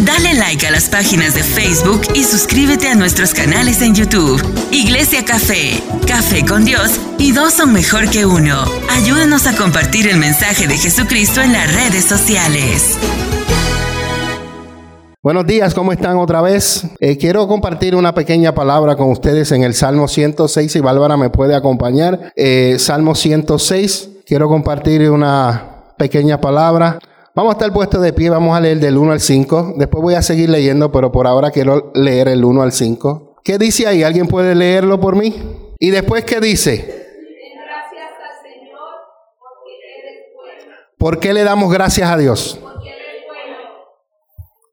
Dale like a las páginas de Facebook y suscríbete a nuestros canales en YouTube. Iglesia Café, Café con Dios y dos son mejor que uno. Ayúdanos a compartir el mensaje de Jesucristo en las redes sociales. Buenos días, ¿cómo están otra vez? Eh, quiero compartir una pequeña palabra con ustedes en el Salmo 106, si Bárbara me puede acompañar. Eh, Salmo 106, quiero compartir una pequeña palabra. Vamos a estar puestos de pie, vamos a leer del 1 al 5. Después voy a seguir leyendo, pero por ahora quiero leer el 1 al 5. ¿Qué dice ahí? ¿Alguien puede leerlo por mí? Y después, ¿qué dice? ¿Por qué le damos gracias a Dios?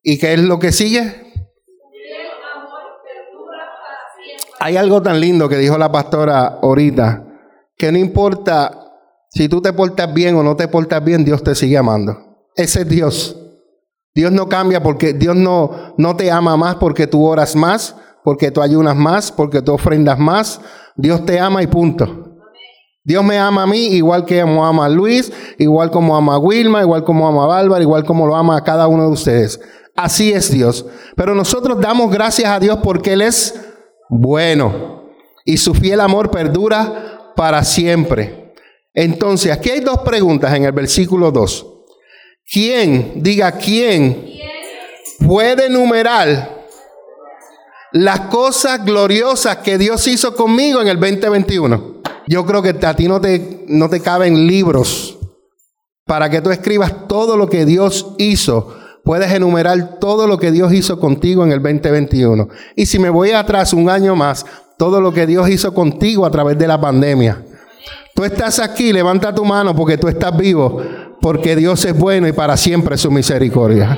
¿Y qué es lo que sigue? Hay algo tan lindo que dijo la pastora ahorita, que no importa si tú te portas bien o no te portas bien, Dios te sigue amando. Ese es Dios. Dios no cambia porque Dios no, no te ama más porque tú oras más, porque tú ayunas más, porque tú ofrendas más. Dios te ama y punto. Dios me ama a mí igual que ama a Luis, igual como ama a Wilma, igual como ama a Bárbara, igual como lo ama a cada uno de ustedes. Así es Dios. Pero nosotros damos gracias a Dios porque Él es bueno y su fiel amor perdura para siempre. Entonces, aquí hay dos preguntas en el versículo 2. ¿Quién, diga quién, puede enumerar las cosas gloriosas que Dios hizo conmigo en el 2021? Yo creo que a ti no te, no te caben libros para que tú escribas todo lo que Dios hizo puedes enumerar todo lo que Dios hizo contigo en el 2021. Y si me voy atrás un año más, todo lo que Dios hizo contigo a través de la pandemia. Tú estás aquí, levanta tu mano porque tú estás vivo, porque Dios es bueno y para siempre su misericordia.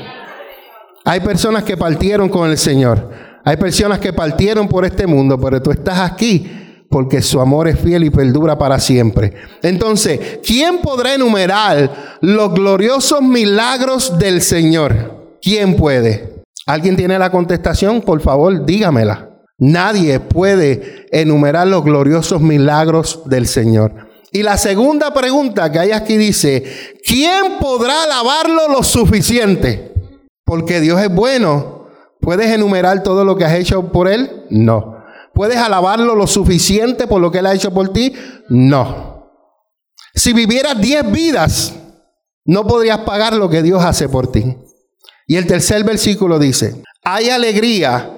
Hay personas que partieron con el Señor. Hay personas que partieron por este mundo, pero tú estás aquí porque su amor es fiel y perdura para siempre. Entonces, ¿quién podrá enumerar los gloriosos milagros del Señor? ¿Quién puede? ¿Alguien tiene la contestación? Por favor, dígamela. Nadie puede enumerar los gloriosos milagros del Señor. Y la segunda pregunta que hay aquí dice, ¿quién podrá alabarlo lo suficiente? Porque Dios es bueno. ¿Puedes enumerar todo lo que has hecho por Él? No. ¿Puedes alabarlo lo suficiente por lo que Él ha hecho por ti? No. Si vivieras diez vidas, no podrías pagar lo que Dios hace por ti. Y el tercer versículo dice, hay alegría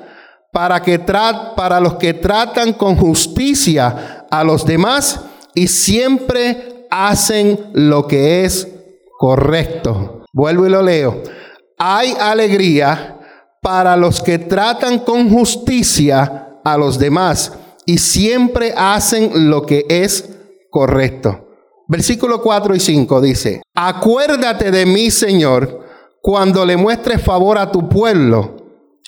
para, que para los que tratan con justicia a los demás y siempre hacen lo que es correcto. Vuelvo y lo leo. Hay alegría para los que tratan con justicia a los demás y siempre hacen lo que es correcto. Versículo 4 y 5 dice, acuérdate de mí, Señor, cuando le muestres favor a tu pueblo.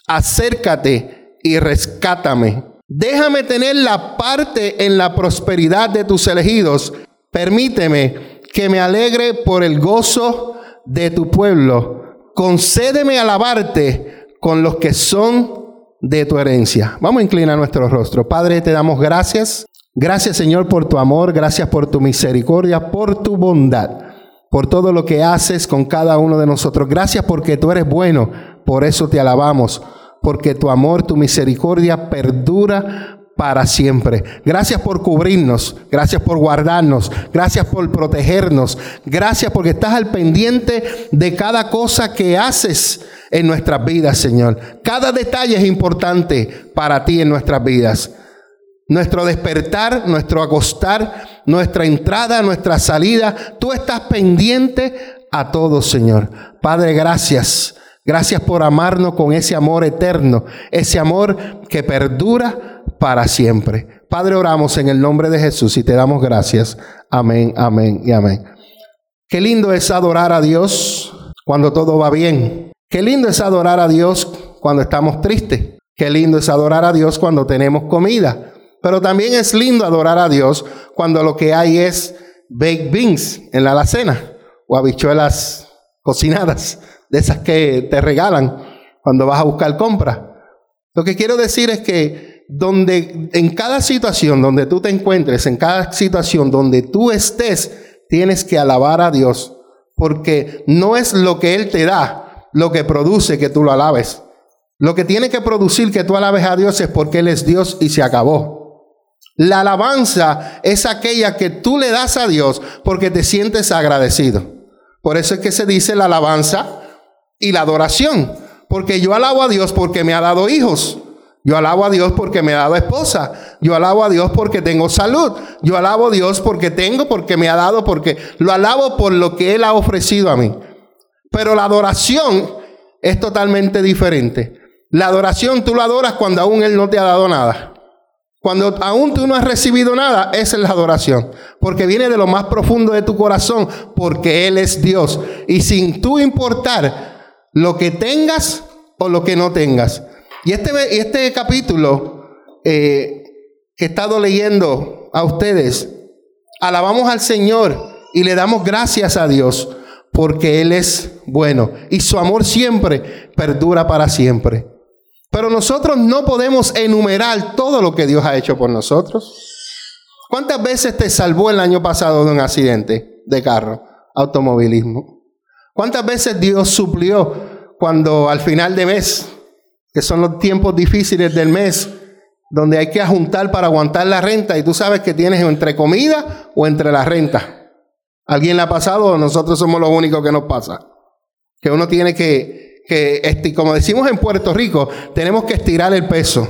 Acércate y rescátame. Déjame tener la parte en la prosperidad de tus elegidos. Permíteme que me alegre por el gozo de tu pueblo. Concédeme alabarte con los que son de tu herencia. Vamos a inclinar nuestro rostro. Padre, te damos gracias. Gracias Señor por tu amor, gracias por tu misericordia, por tu bondad, por todo lo que haces con cada uno de nosotros. Gracias porque tú eres bueno, por eso te alabamos, porque tu amor, tu misericordia perdura para siempre. Gracias por cubrirnos, gracias por guardarnos, gracias por protegernos, gracias porque estás al pendiente de cada cosa que haces en nuestras vidas, Señor. Cada detalle es importante para ti en nuestras vidas. Nuestro despertar, nuestro acostar, nuestra entrada, nuestra salida, tú estás pendiente a todo, Señor. Padre, gracias. Gracias por amarnos con ese amor eterno, ese amor que perdura para siempre. Padre, oramos en el nombre de Jesús y te damos gracias. Amén, amén y amén. Qué lindo es adorar a Dios cuando todo va bien. Qué lindo es adorar a Dios cuando estamos tristes. Qué lindo es adorar a Dios cuando tenemos comida. Pero también es lindo adorar a Dios cuando lo que hay es baked beans en la alacena o habichuelas cocinadas, de esas que te regalan cuando vas a buscar compra. Lo que quiero decir es que donde en cada situación donde tú te encuentres, en cada situación donde tú estés, tienes que alabar a Dios, porque no es lo que él te da, lo que produce que tú lo alabes. Lo que tiene que producir que tú alabes a Dios es porque Él es Dios y se acabó. La alabanza es aquella que tú le das a Dios porque te sientes agradecido. Por eso es que se dice la alabanza y la adoración. Porque yo alabo a Dios porque me ha dado hijos. Yo alabo a Dios porque me ha dado esposa. Yo alabo a Dios porque tengo salud. Yo alabo a Dios porque tengo, porque me ha dado, porque lo alabo por lo que Él ha ofrecido a mí. Pero la adoración es totalmente diferente. La adoración tú lo adoras cuando aún Él no te ha dado nada. Cuando aún tú no has recibido nada, esa es la adoración. Porque viene de lo más profundo de tu corazón, porque Él es Dios. Y sin tú importar lo que tengas o lo que no tengas. Y este, este capítulo eh, que he estado leyendo a ustedes, alabamos al Señor y le damos gracias a Dios porque Él es bueno y su amor siempre perdura para siempre. Pero nosotros no podemos enumerar todo lo que Dios ha hecho por nosotros. ¿Cuántas veces te salvó el año pasado de un accidente de carro, automovilismo? ¿Cuántas veces Dios suplió cuando al final de mes, que son los tiempos difíciles del mes, donde hay que ajuntar para aguantar la renta y tú sabes que tienes entre comida o entre la renta? ¿Alguien le ha pasado o nosotros somos los únicos que nos pasa? Que uno tiene que que, como decimos en Puerto Rico, tenemos que estirar el peso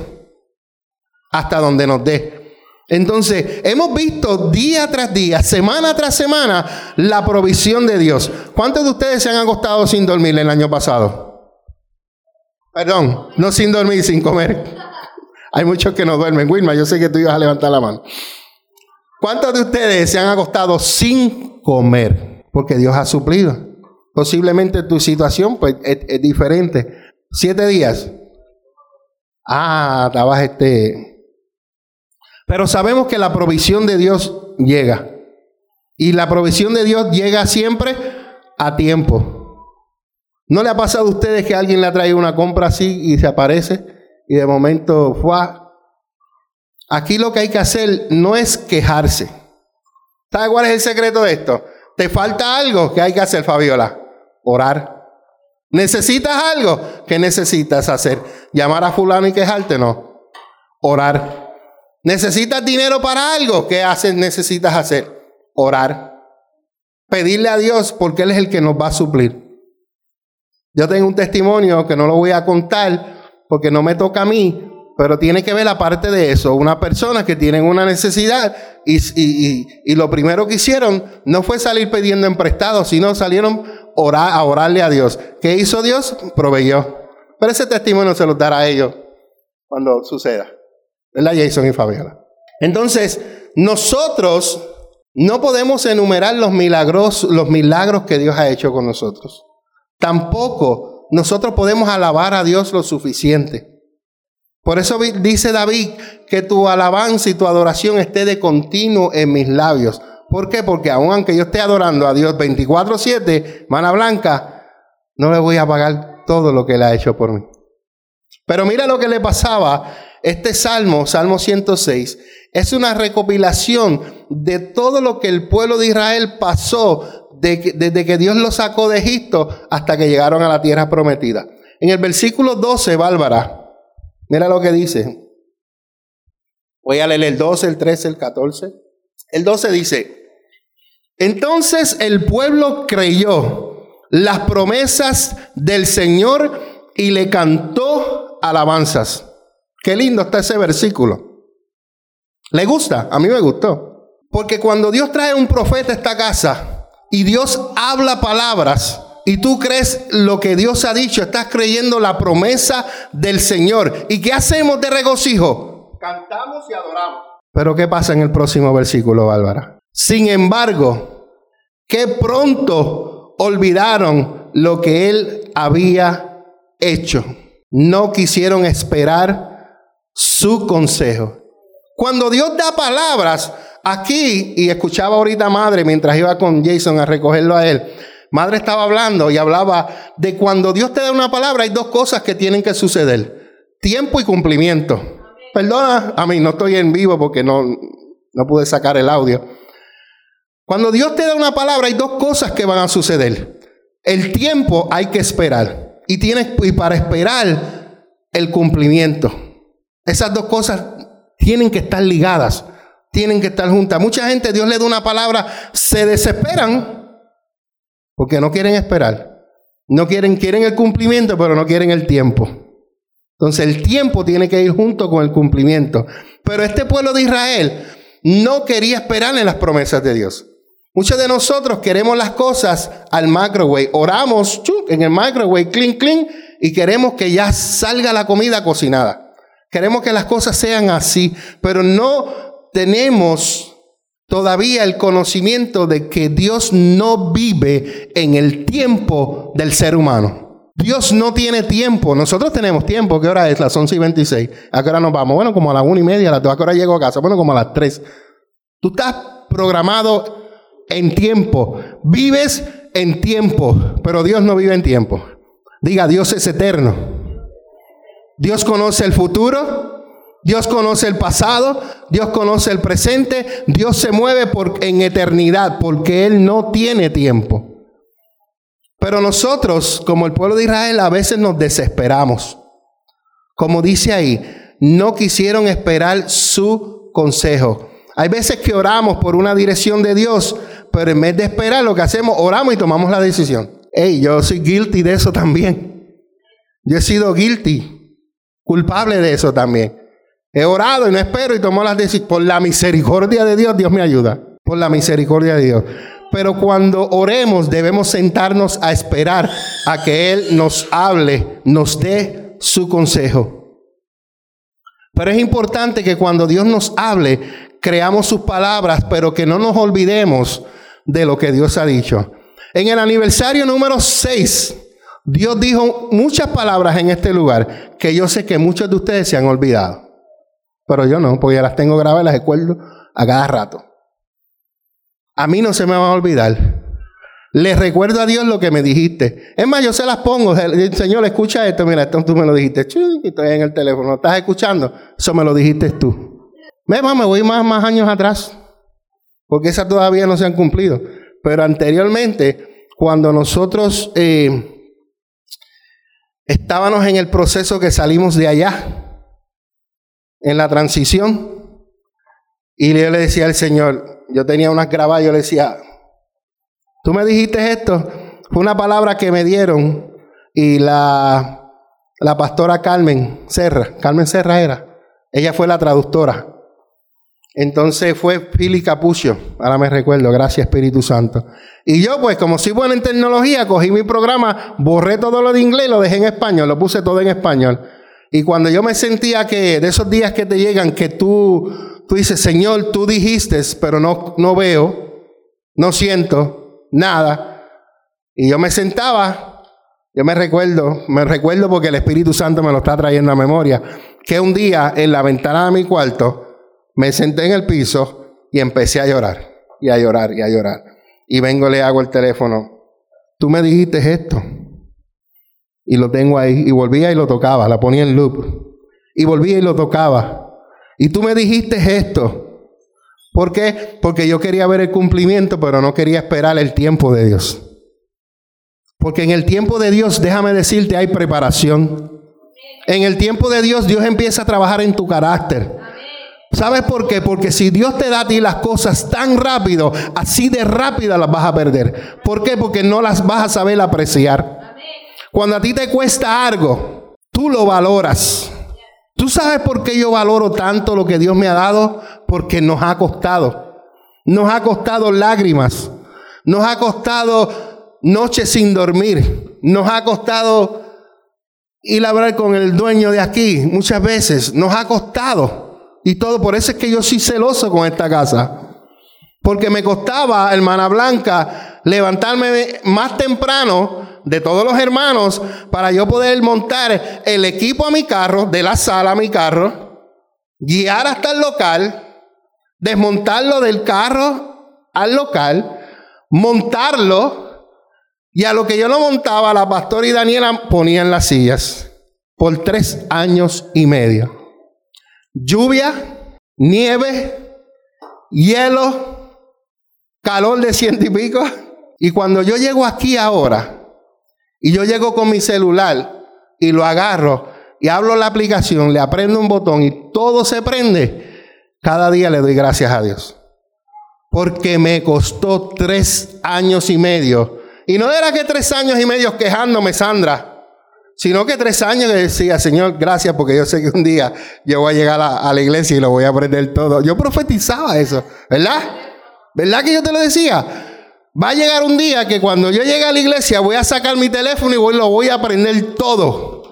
hasta donde nos dé. Entonces, hemos visto día tras día, semana tras semana, la provisión de Dios. ¿Cuántos de ustedes se han acostado sin dormir el año pasado? Perdón, no sin dormir, sin comer. Hay muchos que no duermen. Wilma, yo sé que tú ibas a levantar la mano. ¿Cuántos de ustedes se han acostado sin comer? Porque Dios ha suplido. Posiblemente tu situación pues, es, diferente. Siete días. Ah, estabas este. Pero sabemos que la provisión de Dios llega. Y la provisión de Dios llega siempre a tiempo. ¿No le ha pasado a ustedes que alguien le ha traído una compra así y se aparece y de momento fue? Aquí lo que hay que hacer no es quejarse. ¿Sabe cuál es el secreto de esto? ¿Te falta algo? que hay que hacer, Fabiola? Orar. ¿Necesitas algo? ¿Qué necesitas hacer? ¿Llamar a fulano y quejarte? No. Orar. ¿Necesitas dinero para algo? ¿Qué haces, necesitas hacer? Orar. Pedirle a Dios porque Él es el que nos va a suplir. Yo tengo un testimonio que no lo voy a contar porque no me toca a mí, pero tiene que ver aparte de eso. Una persona que tiene una necesidad y, y, lo primero que hicieron no fue salir pidiendo en prestado, sino salieron a orarle a Dios. ¿Qué hizo Dios? Proveyó. Pero ese testimonio se lo dará a ellos cuando suceda. ¿Verdad, Jason y Fabiola? Entonces, nosotros no podemos enumerar los milagros, los milagros que Dios ha hecho con nosotros. Tampoco nosotros podemos alabar a Dios lo suficiente. Por eso dice David que tu alabanza y tu adoración esté de continuo en mis labios. ¿Por qué? Porque aunque yo esté adorando a Dios 24/7, mana blanca, no le voy a pagar todo lo que él ha hecho por mí. Pero mira lo que le pasaba. Este salmo, Salmo 106, es una recopilación de todo lo que el pueblo de Israel pasó desde que Dios lo sacó de Egipto hasta que llegaron a la tierra prometida. En el versículo 12, Bárbara, mira lo que dice. Voy a leer el 12, el 13, el 14. El 12 dice, entonces el pueblo creyó las promesas del Señor y le cantó alabanzas. Qué lindo está ese versículo. ¿Le gusta? A mí me gustó. Porque cuando Dios trae un profeta a esta casa y Dios habla palabras y tú crees lo que Dios ha dicho, estás creyendo la promesa del Señor. ¿Y qué hacemos de regocijo? Cantamos y adoramos. Pero ¿qué pasa en el próximo versículo, Bárbara? Sin embargo, que pronto olvidaron lo que él había hecho. No quisieron esperar su consejo. Cuando Dios da palabras, aquí, y escuchaba ahorita madre mientras iba con Jason a recogerlo a él, madre estaba hablando y hablaba de cuando Dios te da una palabra, hay dos cosas que tienen que suceder. Tiempo y cumplimiento. Perdona, a mí no estoy en vivo porque no, no pude sacar el audio. Cuando Dios te da una palabra hay dos cosas que van a suceder. El tiempo hay que esperar. y tienes y para esperar el cumplimiento. Esas dos cosas tienen que estar ligadas, tienen que estar juntas. Mucha gente Dios le da una palabra, se desesperan porque no quieren esperar. No quieren quieren el cumplimiento, pero no quieren el tiempo. Entonces el tiempo tiene que ir junto con el cumplimiento. Pero este pueblo de Israel no quería esperar en las promesas de Dios. Muchos de nosotros queremos las cosas al microwave. Oramos en el microwave, clean, clean, y queremos que ya salga la comida cocinada. Queremos que las cosas sean así, pero no tenemos todavía el conocimiento de que Dios no vive en el tiempo del ser humano. Dios no tiene tiempo. Nosotros tenemos tiempo. ¿Qué hora es? Las 11 y 26. ¿A qué hora nos vamos? Bueno, como a las 1 y media, a las 2. ¿A qué hora llego a casa? Bueno, como a las 3. Tú estás programado en tiempo. Vives en tiempo, pero Dios no vive en tiempo. Diga, Dios es eterno. Dios conoce el futuro, Dios conoce el pasado, Dios conoce el presente, Dios se mueve por, en eternidad porque Él no tiene tiempo. Pero nosotros, como el pueblo de Israel, a veces nos desesperamos. Como dice ahí, no quisieron esperar su consejo. Hay veces que oramos por una dirección de Dios, pero en vez de esperar, lo que hacemos, oramos y tomamos la decisión. Hey, yo soy guilty de eso también. Yo he sido guilty, culpable de eso también. He orado y no espero y tomo las decisiones. Por la misericordia de Dios, Dios me ayuda. Por la misericordia de Dios. Pero cuando oremos debemos sentarnos a esperar a que Él nos hable, nos dé su consejo. Pero es importante que cuando Dios nos hable, creamos sus palabras, pero que no nos olvidemos de lo que Dios ha dicho. En el aniversario número 6, Dios dijo muchas palabras en este lugar que yo sé que muchos de ustedes se han olvidado. Pero yo no, porque ya las tengo grabadas y las recuerdo a cada rato. A mí no se me va a olvidar. Les recuerdo a Dios lo que me dijiste. Es más, yo se las pongo. Señor, escucha esto. Mira, esto tú me lo dijiste. Estoy en el teléfono. ¿Estás escuchando? Eso me lo dijiste tú. Me, voy más, más años atrás porque esas todavía no se han cumplido. Pero anteriormente, cuando nosotros eh, estábamos en el proceso que salimos de allá, en la transición, y yo le decía al Señor, yo tenía unas grabadas, yo le decía, tú me dijiste esto, fue una palabra que me dieron, y la, la pastora Carmen Serra, Carmen Serra era, ella fue la traductora. Entonces fue Philly Capucho, ahora me recuerdo, gracias Espíritu Santo. Y yo pues como soy bueno en tecnología, cogí mi programa, borré todo lo de inglés, lo dejé en español, lo puse todo en español. Y cuando yo me sentía que de esos días que te llegan, que tú, tú dices, Señor, tú dijiste, pero no, no veo, no siento nada. Y yo me sentaba, yo me recuerdo, me recuerdo porque el Espíritu Santo me lo está trayendo a memoria, que un día en la ventana de mi cuarto, me senté en el piso y empecé a llorar, y a llorar, y a llorar. Y vengo, le hago el teléfono. Tú me dijiste esto. Y lo tengo ahí. Y volvía y lo tocaba. La ponía en loop. Y volvía y lo tocaba. Y tú me dijiste esto. ¿Por qué? Porque yo quería ver el cumplimiento, pero no quería esperar el tiempo de Dios. Porque en el tiempo de Dios, déjame decirte, hay preparación. En el tiempo de Dios, Dios empieza a trabajar en tu carácter. ¿Sabes por qué? Porque si Dios te da a ti las cosas tan rápido, así de rápida las vas a perder. ¿Por qué? Porque no las vas a saber apreciar. Cuando a ti te cuesta algo, tú lo valoras. ¿Tú sabes por qué yo valoro tanto lo que Dios me ha dado? Porque nos ha costado. Nos ha costado lágrimas. Nos ha costado noches sin dormir. Nos ha costado ir a hablar con el dueño de aquí muchas veces. Nos ha costado y todo. Por eso es que yo soy celoso con esta casa. Porque me costaba, hermana Blanca, levantarme más temprano de todos los hermanos para yo poder montar el equipo a mi carro, de la sala a mi carro, guiar hasta el local, desmontarlo del carro al local, montarlo, y a lo que yo lo montaba, la pastora y Daniela ponían las sillas por tres años y medio lluvia, nieve, hielo, calor de ciento y pico. Y cuando yo llego aquí ahora y yo llego con mi celular y lo agarro y hablo la aplicación, le aprendo un botón y todo se prende, cada día le doy gracias a Dios. Porque me costó tres años y medio. Y no era que tres años y medio quejándome, Sandra sino que tres años que decía, Señor, gracias, porque yo sé que un día yo voy a llegar a, la iglesia y lo voy a aprender todo. Yo profetizaba eso, ¿verdad? ¿Verdad que yo te lo decía? Va a llegar un día que cuando yo llegue a la iglesia voy a sacar mi teléfono y voy, lo voy a aprender todo.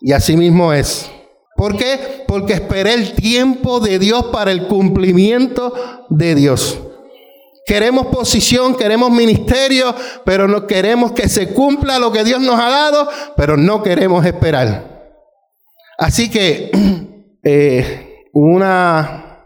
Y así mismo es. ¿Por qué? Porque esperé el tiempo de Dios para el cumplimiento de Dios. Queremos posición, queremos ministerio, pero no queremos que se cumpla lo que Dios nos ha dado, pero no queremos esperar. Así que eh, una,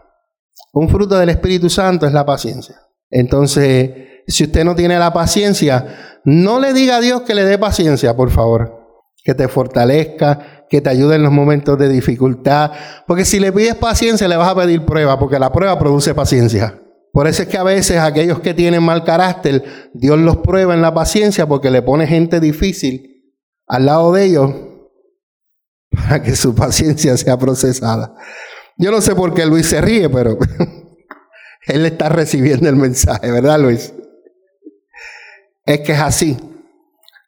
un fruto del Espíritu Santo es la paciencia. Entonces, si usted no tiene la paciencia, no le diga a Dios que le dé paciencia, por favor. Que te fortalezca, que te ayude en los momentos de dificultad. Porque si le pides paciencia, le vas a pedir prueba, porque la prueba produce paciencia. Por eso es que a veces aquellos que tienen mal carácter, Dios los prueba en la paciencia porque le pone gente difícil al lado de ellos para que su paciencia sea procesada. Yo no sé por qué Luis se ríe, pero él está recibiendo el mensaje, ¿verdad Luis? Es que es así.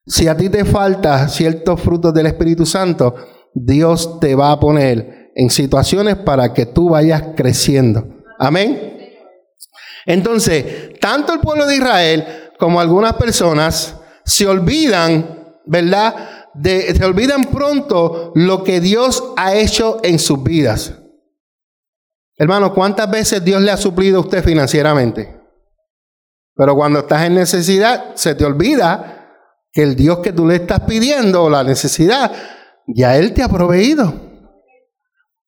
Si a ti te falta ciertos frutos del Espíritu Santo, Dios te va a poner en situaciones para que tú vayas creciendo. Amén. Entonces, tanto el pueblo de Israel como algunas personas se olvidan, ¿verdad? se olvidan pronto lo que Dios ha hecho en sus vidas. Hermano, ¿cuántas veces Dios le ha suplido a usted financieramente? Pero cuando estás en necesidad, se te olvida que el Dios que tú le estás pidiendo o la necesidad, ya Él te ha proveído.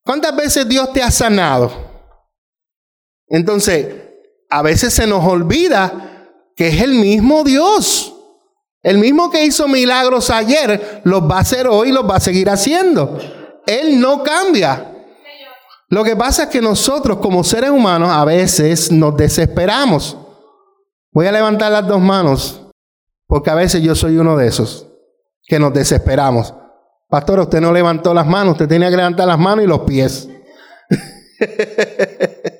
¿Cuántas veces Dios te ha sanado? Entonces, a veces se nos olvida que es el mismo Dios. El mismo que hizo milagros ayer, los va a hacer hoy y los va a seguir haciendo. Él no cambia. Lo que pasa es que nosotros como seres humanos a veces nos desesperamos. Voy a levantar las dos manos, porque a veces yo soy uno de esos, que nos desesperamos. Pastor, usted no levantó las manos, usted tenía que levantar las manos y los pies.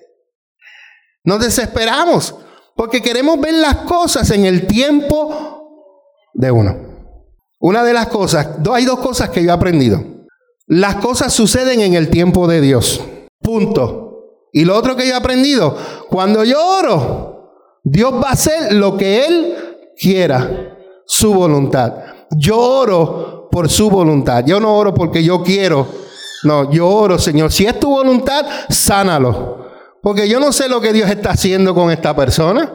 Nos desesperamos porque queremos ver las cosas en el tiempo de uno. Una de las cosas, hay dos cosas que yo he aprendido. Las cosas suceden en el tiempo de Dios. Punto. Y lo otro que yo he aprendido, cuando yo oro, Dios va a hacer lo que Él quiera, su voluntad. Yo oro por su voluntad. Yo no oro porque yo quiero. No, yo oro, Señor. Si es tu voluntad, sánalo. Porque yo no sé lo que Dios está haciendo con esta persona.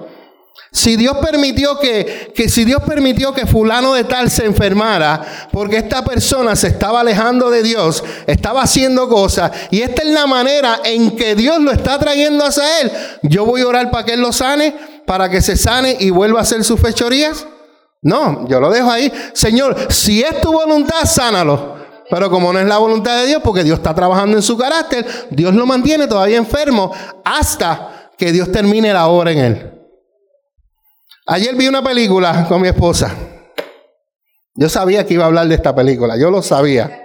Si Dios permitió que, que, si Dios permitió que fulano de tal se enfermara, porque esta persona se estaba alejando de Dios, estaba haciendo cosas, y esta es la manera en que Dios lo está trayendo hacia él, yo voy a orar para que él lo sane, para que se sane y vuelva a hacer sus fechorías. No, yo lo dejo ahí. Señor, si es tu voluntad, sánalo. Pero como no es la voluntad de Dios, porque Dios está trabajando en su carácter, Dios lo mantiene todavía enfermo hasta que Dios termine la obra en él. Ayer vi una película con mi esposa. Yo sabía que iba a hablar de esta película, yo lo sabía.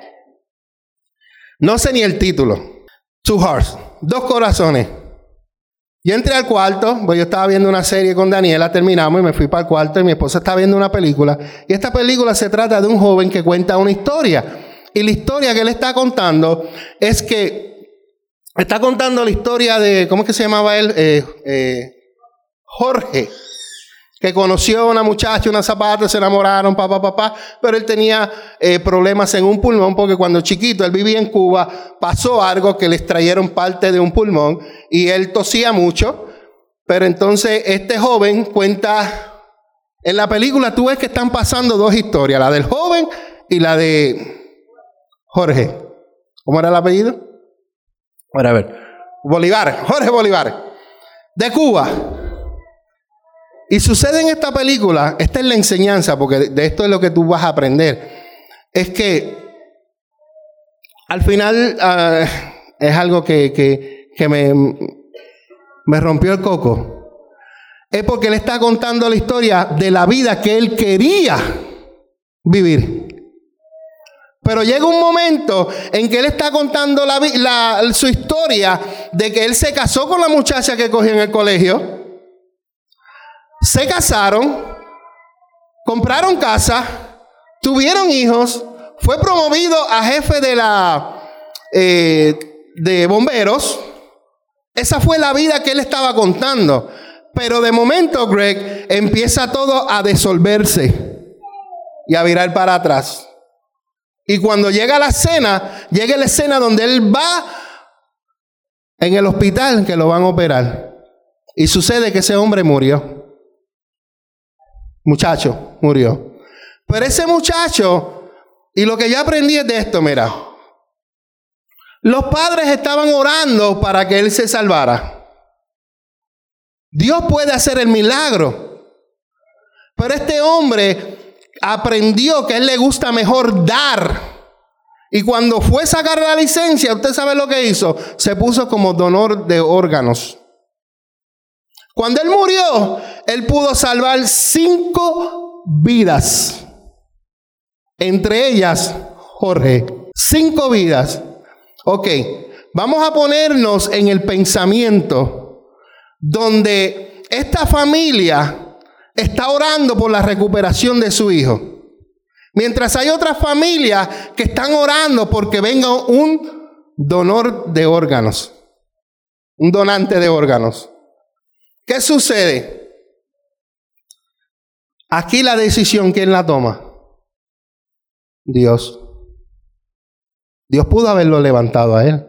No sé ni el título. Two Hearts, dos corazones. Yo entré al cuarto, pues yo estaba viendo una serie con Daniela, terminamos y me fui para el cuarto y mi esposa estaba viendo una película. Y esta película se trata de un joven que cuenta una historia. Y la historia que él está contando es que está contando la historia de, ¿cómo es que se llamaba él? Eh, eh, Jorge, que conoció a una muchacha, una zapata, se enamoraron, papá, papá, pero él tenía eh, problemas en un pulmón porque cuando chiquito, él vivía en Cuba, pasó algo que le extrayeron parte de un pulmón y él tosía mucho, pero entonces este joven cuenta, en la película tú ves que están pasando dos historias, la del joven y la de Jorge. ¿Cómo era el apellido? a ver. Bolívar, Jorge Bolívar. De Cuba. Y sucede en esta película, esta es la enseñanza, porque de esto es lo que tú vas a aprender. Es que al final ah, es algo que, que, me, me rompió el coco. Es porque él está contando la historia de la vida que él quería vivir. Pero llega un momento en que él está contando su historia de que él se casó con la muchacha que cogió en el colegio. Se casaron, compraron casa, tuvieron hijos, fue promovido a jefe de la eh, de bomberos. Esa fue la vida que él estaba contando. Pero de momento, Greg, empieza todo a disolverse y a virar para atrás. Y cuando llega la escena, llega la escena donde él va en el hospital que lo van a operar. Y sucede que ese hombre murió. Muchacho, murió. Pero ese muchacho, y lo que yo aprendí es de esto, mira. Los padres estaban orando para que él se salvara. Dios puede hacer el milagro. Pero este hombre aprendió que a él le gusta mejor dar. Y cuando fue a sacar la licencia, usted sabe lo que hizo, se puso como donor de órganos. Cuando él murió, él pudo salvar cinco vidas. Entre ellas, Jorge, cinco vidas. Ok, vamos a ponernos en el pensamiento donde esta familia está orando por la recuperación de su hijo. Mientras hay otras familias que están orando porque venga un donor de órganos, un donante de órganos. ¿Qué sucede? Aquí la decisión, ¿quién la toma? Dios. Dios pudo haberlo levantado a él.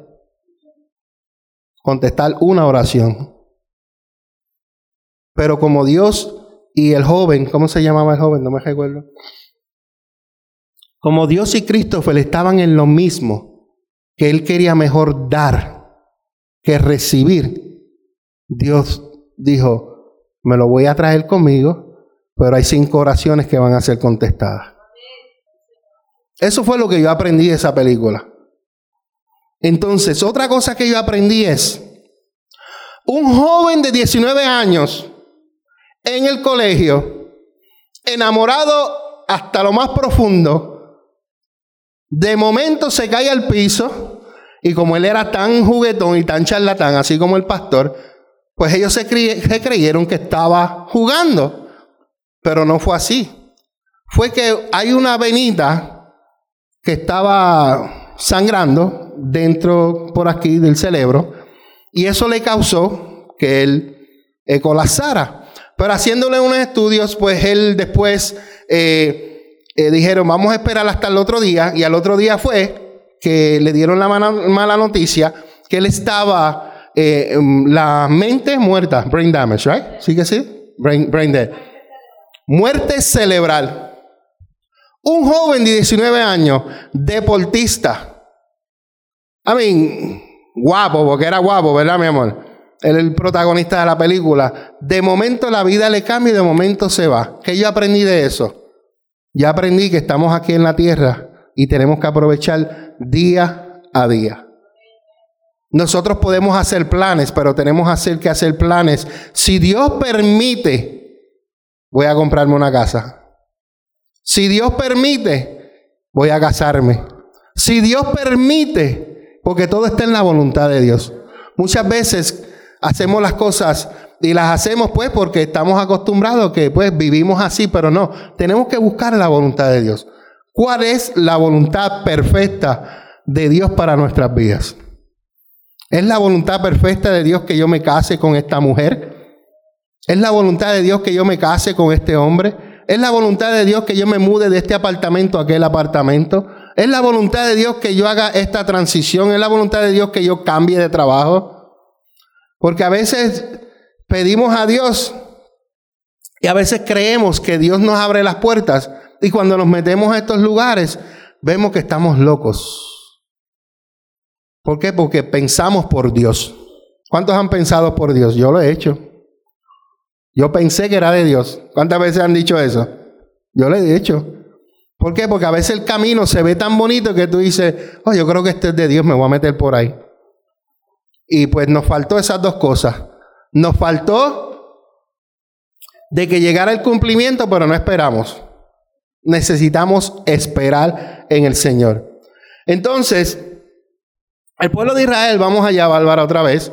Contestar una oración. Pero como Dios y el joven, ¿cómo se llamaba el joven? No me recuerdo. Como Dios y Cristo estaban en lo mismo, que él quería mejor dar que recibir, Dios dijo, me lo voy a traer conmigo, pero hay cinco oraciones que van a ser contestadas. Eso fue lo que yo aprendí de esa película. Entonces, otra cosa que yo aprendí es, un joven de 19 años en el colegio, enamorado hasta lo más profundo, de momento se cae al piso y como él era tan juguetón y tan charlatán, así como el pastor, pues ellos se, creyeron que estaba jugando, pero no fue así. Fue que hay una venita que estaba sangrando dentro por aquí del cerebro y eso le causó que él colapsara. Pero haciéndole unos estudios, pues él después eh, eh, dijeron, vamos a esperar hasta el otro día. Y al otro día fue que le dieron la mala, noticia que él estaba, eh, la mente muerta, brain damage, right? ¿Sí que sí? Brain, brain dead. Muerte cerebral. Un joven de 19 años, deportista. I mean, guapo, porque era guapo, ¿verdad, mi amor? El protagonista de la película. De momento la vida le cambia y de momento se va. ¿Qué yo aprendí de eso? Ya aprendí que estamos aquí en la tierra y tenemos que aprovechar día a día. Nosotros podemos hacer planes, pero tenemos que hacer planes. Si Dios permite, voy a comprarme una casa. Si Dios permite, voy a casarme. Si Dios permite, porque todo está en la voluntad de Dios. Muchas veces hacemos las cosas y las hacemos pues porque estamos acostumbrados que pues vivimos así, pero no, tenemos que buscar la voluntad de Dios. ¿Cuál es la voluntad perfecta de Dios para nuestras vidas? ¿Es la voluntad perfecta de Dios que yo me case con esta mujer? ¿Es la voluntad de Dios que yo me case con este hombre? ¿Es la voluntad de Dios que yo me mude de este apartamento a aquel apartamento? ¿Es la voluntad de Dios que yo haga esta transición? ¿Es la voluntad de Dios que yo cambie de trabajo? Porque a veces pedimos a Dios y a veces creemos que Dios nos abre las puertas y cuando nos metemos a estos lugares vemos que estamos locos. ¿Por qué? Porque pensamos por Dios. ¿Cuántos han pensado por Dios? Yo lo he hecho. Yo pensé que era de Dios. ¿Cuántas veces han dicho eso? Yo lo he hecho. ¿Por qué? Porque a veces el camino se ve tan bonito que tú dices, oh, yo creo que este es de Dios, me voy a meter por ahí. Y pues nos faltó esas dos cosas. Nos faltó de que llegara el cumplimiento, pero no esperamos. Necesitamos esperar en el Señor. Entonces, el pueblo de Israel, vamos allá, Bárbara, otra vez.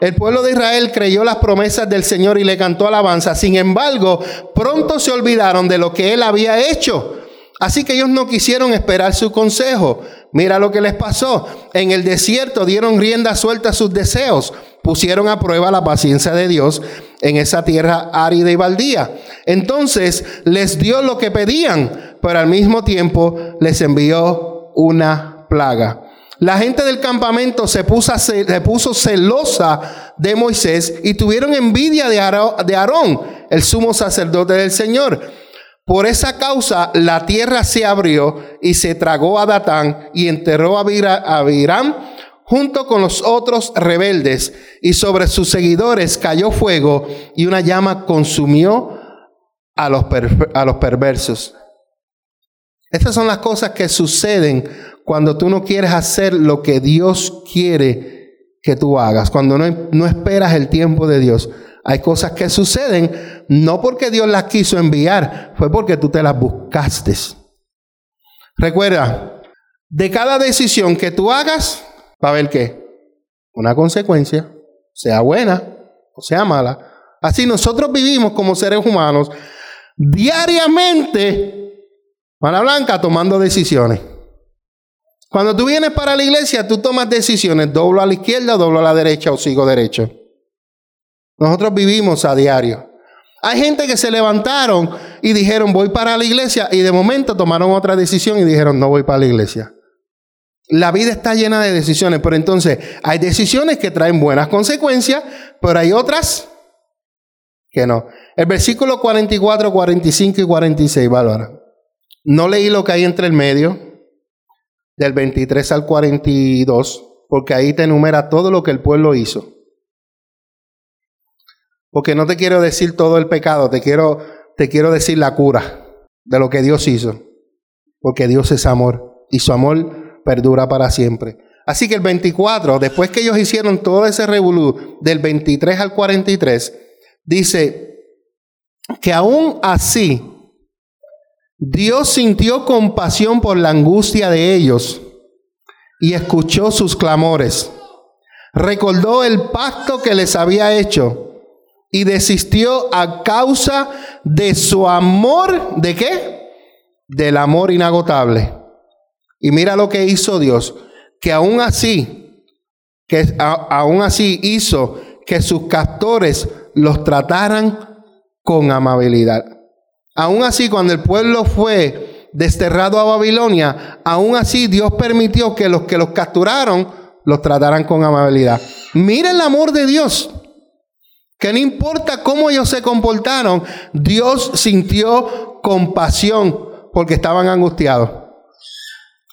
El pueblo de Israel creyó las promesas del Señor y le cantó alabanza. Sin embargo, pronto se olvidaron de lo que él había hecho. Así que ellos no quisieron esperar su consejo. Mira lo que les pasó. En el desierto dieron rienda suelta a sus deseos. Pusieron a prueba la paciencia de Dios en esa tierra árida y baldía. Entonces les dio lo que pedían, pero al mismo tiempo les envió una plaga. La gente del campamento se puso, se puso celosa de Moisés y tuvieron envidia de Aarón, el sumo sacerdote del Señor. Por esa causa la tierra se abrió y se tragó a Datán y enterró a Abiram junto con los otros rebeldes y sobre sus seguidores cayó fuego y una llama consumió a los, a los perversos. Estas son las cosas que suceden cuando tú no quieres hacer lo que Dios quiere que tú hagas, cuando no, no esperas el tiempo de Dios. Hay cosas que suceden no porque Dios las quiso enviar, fue porque tú te las buscaste. Recuerda, de cada decisión que tú hagas, va a haber qué? Una consecuencia, sea buena o sea mala. Así nosotros vivimos como seres humanos diariamente, mala blanca, tomando decisiones. Cuando tú vienes para la iglesia, tú tomas decisiones, doblo a la izquierda, doblo a la derecha o sigo derecho. Nosotros vivimos a diario. Hay gente que se levantaron y dijeron voy para la iglesia y de momento tomaron otra decisión y dijeron no voy para la iglesia. La vida está llena de decisiones, pero entonces hay decisiones que traen buenas consecuencias, pero hay otras que no. El versículo 44, 45 y 46, Bárbara. No leí lo que hay entre el medio del 23 al 42, porque ahí te enumera todo lo que el pueblo hizo. Porque no te quiero decir todo el pecado, te quiero, te quiero decir la cura de lo que Dios hizo. Porque Dios es amor y su amor perdura para siempre. Así que el 24, después que ellos hicieron todo ese revolú, del 23 al 43, dice que aún así Dios sintió compasión por la angustia de ellos y escuchó sus clamores. Recordó el pacto que les había hecho y desistió a causa de su amor, ¿de qué? Del amor inagotable. Y mira lo que hizo Dios, que aún así, que aún así hizo que sus castores los trataran con amabilidad. Aún así, cuando el pueblo fue desterrado a Babilonia, aún así Dios permitió que los que los capturaron los trataran con amabilidad. Mira el amor de Dios. Que no importa cómo ellos se comportaron, Dios sintió compasión porque estaban angustiados.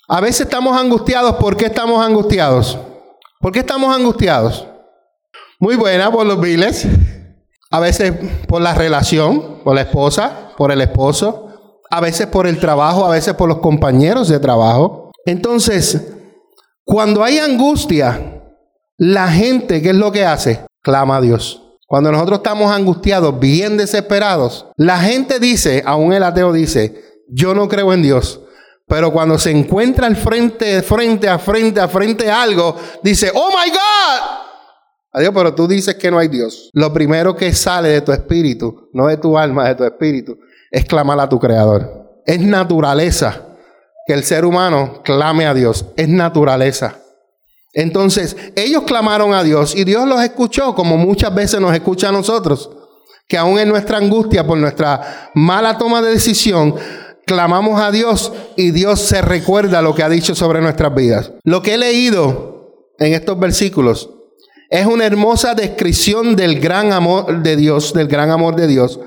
A veces estamos angustiados. ¿Por qué estamos angustiados? ¿Por qué estamos angustiados? Muy buena por los viles. A veces por la relación, por la esposa, por el esposo, a veces por el trabajo, a veces por los compañeros de trabajo. Entonces, cuando hay angustia, la gente, ¿qué es lo que hace? Clama a Dios. Cuando nosotros estamos angustiados, bien desesperados, la gente dice, aún el ateo dice, yo no creo en Dios. Pero cuando se encuentra al frente, frente a frente a frente a algo, dice, oh my God, Adiós, pero tú dices que no hay Dios. Lo primero que sale de tu espíritu, no de tu alma, de tu espíritu, es clamar a tu Creador. Es naturaleza que el ser humano clame a Dios. Es naturaleza. Entonces, ellos clamaron a Dios y Dios los escuchó como muchas veces nos escucha a nosotros. Que aún en nuestra angustia por nuestra mala toma de decisión, clamamos a Dios y Dios se recuerda lo que ha dicho sobre nuestras vidas. Lo que he leído en estos versículos es una hermosa descripción del gran amor de Dios, del gran amor de Dios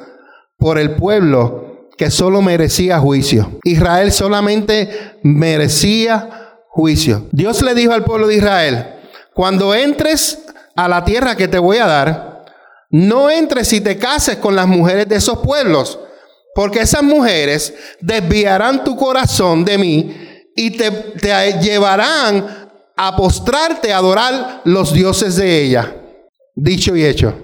por el pueblo que solo merecía juicio. Israel solamente merecía juicio. Dios le dijo al pueblo de Israel, cuando entres a la tierra que te voy a dar, no entres y te cases con las mujeres de esos pueblos, porque esas mujeres desviarán tu corazón de mí y te, te llevarán a postrarte, a adorar los dioses de ella. Dicho y hecho.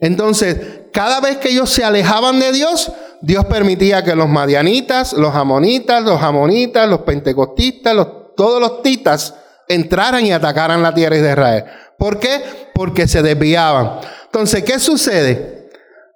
Entonces, cada vez que ellos se alejaban de Dios, Dios permitía que los madianitas, los amonitas, los amonitas, los pentecostistas, todos los titas entraran y atacaran la tierra de Israel. ¿Por qué? Porque se desviaban. Entonces, ¿qué sucede?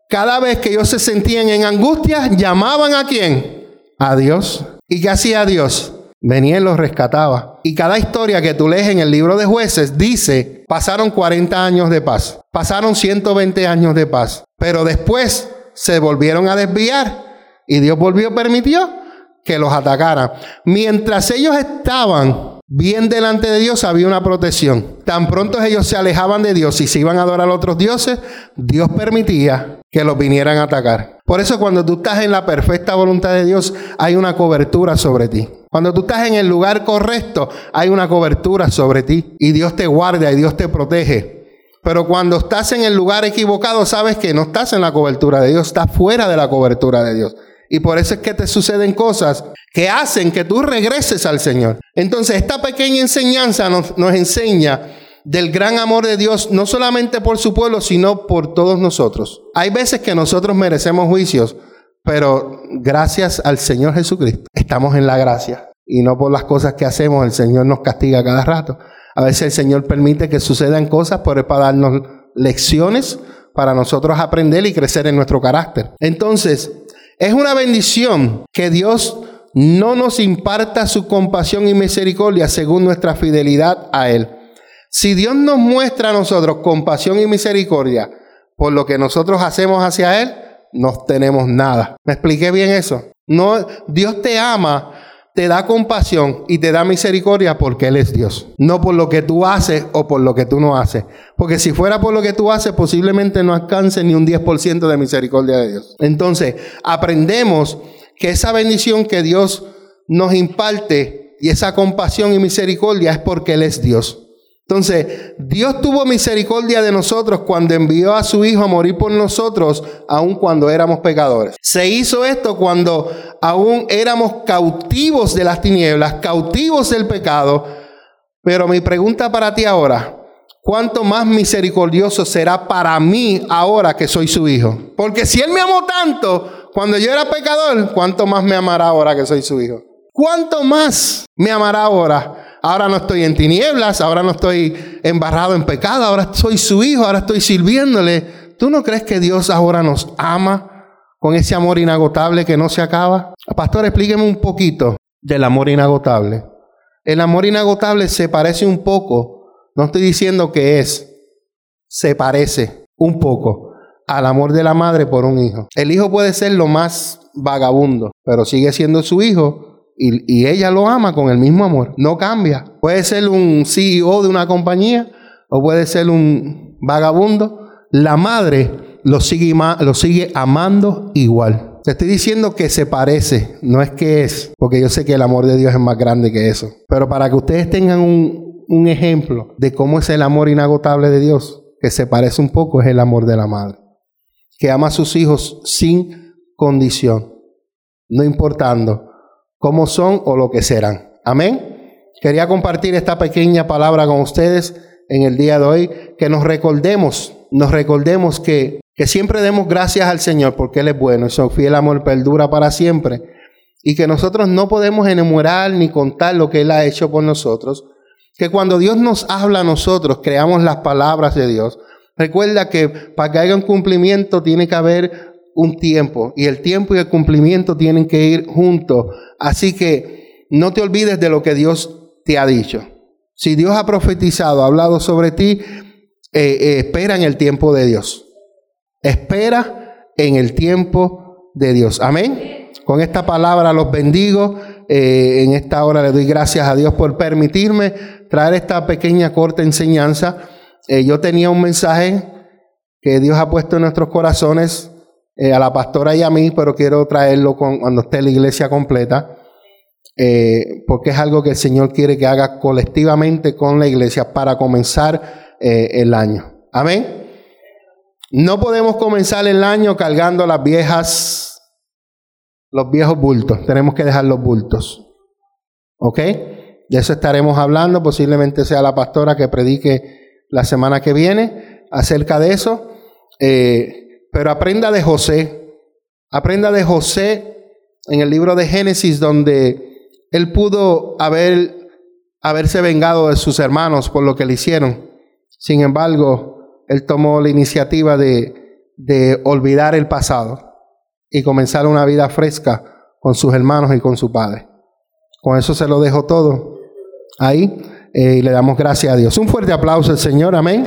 Cada vez que ellos se sentían en angustia, llamaban a quién? A Dios. ¿Y qué hacía Dios? Venía y los rescataba. Y cada historia que tú lees en el libro de jueces dice, pasaron 40 años de paz, pasaron 120 años de paz, pero después se volvieron a desviar y Dios volvió, permitió que los atacaran. Mientras ellos estaban bien delante de Dios, había una protección. Tan pronto ellos se alejaban de Dios y se iban a adorar a otros dioses, Dios permitía que los vinieran a atacar. Por eso cuando tú estás en la perfecta voluntad de Dios, hay una cobertura sobre ti. Cuando tú estás en el lugar correcto, hay una cobertura sobre ti y Dios te guarda y Dios te protege. Pero cuando estás en el lugar equivocado, sabes que no estás en la cobertura de Dios, estás fuera de la cobertura de Dios. Y por eso es que te suceden cosas que hacen que tú regreses al Señor. Entonces, esta pequeña enseñanza nos, nos enseña del gran amor de Dios, no solamente por su pueblo, sino por todos nosotros. Hay veces que nosotros merecemos juicios, pero gracias al Señor Jesucristo estamos en la gracia. Y no por las cosas que hacemos, el Señor nos castiga cada rato. A veces el Señor permite que sucedan cosas, pero es para darnos lecciones, para nosotros aprender y crecer en nuestro carácter. Entonces, es una bendición que Dios no nos imparta su compasión y misericordia según nuestra fidelidad a Él. Si Dios nos muestra a nosotros compasión y misericordia por lo que nosotros hacemos hacia Él, no tenemos nada. ¿Me expliqué bien eso? No, Dios te ama te da compasión y te da misericordia porque Él es Dios. No por lo que tú haces o por lo que tú no haces. Porque si fuera por lo que tú haces, posiblemente no alcance ni un 10% de misericordia de Dios. Entonces, aprendemos que esa bendición que Dios nos imparte y esa compasión y misericordia es porque Él es Dios. Entonces, Dios tuvo misericordia de nosotros cuando envió a su Hijo a morir por nosotros, aun cuando éramos pecadores. Se hizo esto cuando aún éramos cautivos de las tinieblas, cautivos del pecado. Pero mi pregunta para ti ahora, ¿cuánto más misericordioso será para mí ahora que soy su Hijo? Porque si Él me amó tanto cuando yo era pecador, ¿cuánto más me amará ahora que soy su Hijo? ¿Cuánto más me amará ahora? Ahora no estoy en tinieblas, ahora no estoy embarrado en pecado, ahora soy su hijo, ahora estoy sirviéndole. ¿Tú no crees que Dios ahora nos ama con ese amor inagotable que no se acaba? Pastor, explíqueme un poquito del amor inagotable. El amor inagotable se parece un poco, no estoy diciendo que es, se parece un poco al amor de la madre por un hijo. El hijo puede ser lo más vagabundo, pero sigue siendo su hijo y, ella lo ama con el mismo amor. No cambia. Puede ser un CEO de una compañía o puede ser un vagabundo. La madre lo sigue, lo sigue amando igual. Te estoy diciendo que se parece, no es que es, porque yo sé que el amor de Dios es más grande que eso. Pero para que ustedes tengan un, un ejemplo de cómo es el amor inagotable de Dios, que se parece un poco, es el amor de la madre, que ama a sus hijos sin condición, no importando cómo son o lo que serán. Amén. Quería compartir esta pequeña palabra con ustedes en el día de hoy, que nos recordemos, nos recordemos que, que siempre demos gracias al Señor porque Él es bueno y fiel amor perdura para siempre y que nosotros no podemos enumerar ni contar lo que Él ha hecho por nosotros, que cuando Dios nos habla a nosotros, creamos las palabras de Dios. Recuerda que para que haya un cumplimiento tiene que haber un tiempo y el tiempo y el cumplimiento tienen que ir juntos. Así que no te olvides de lo que Dios te ha dicho. Si Dios ha profetizado, ha hablado sobre ti, eh, eh, espera en el tiempo de Dios. Espera en el tiempo de Dios. Amén. Con esta palabra los bendigo. Eh, en esta hora le doy gracias a Dios por permitirme traer esta pequeña corta enseñanza. yo tenía un mensaje que Dios ha puesto en nuestros corazones eh, a la pastora y a mí, pero quiero traerlo cuando esté la iglesia completa, eh, porque es algo que el Señor quiere que haga colectivamente con la iglesia para comenzar eh, el año. Amén. No podemos comenzar el año cargando las viejas, los viejos bultos. Tenemos que dejar los bultos. ¿Ok? De eso estaremos hablando. Posiblemente sea la pastora que predique la semana que viene acerca de eso. Pero aprenda de José. Aprenda de José en el libro de Génesis, donde él pudo haber, haberse vengado de sus hermanos por lo que le hicieron. Sin embargo, él tomó la iniciativa de, de olvidar el pasado y comenzar una vida fresca con sus hermanos y con su padre. Con eso se lo dejo todo ahí eh, y le damos gracias a Dios. Un fuerte aplauso al Señor, amén.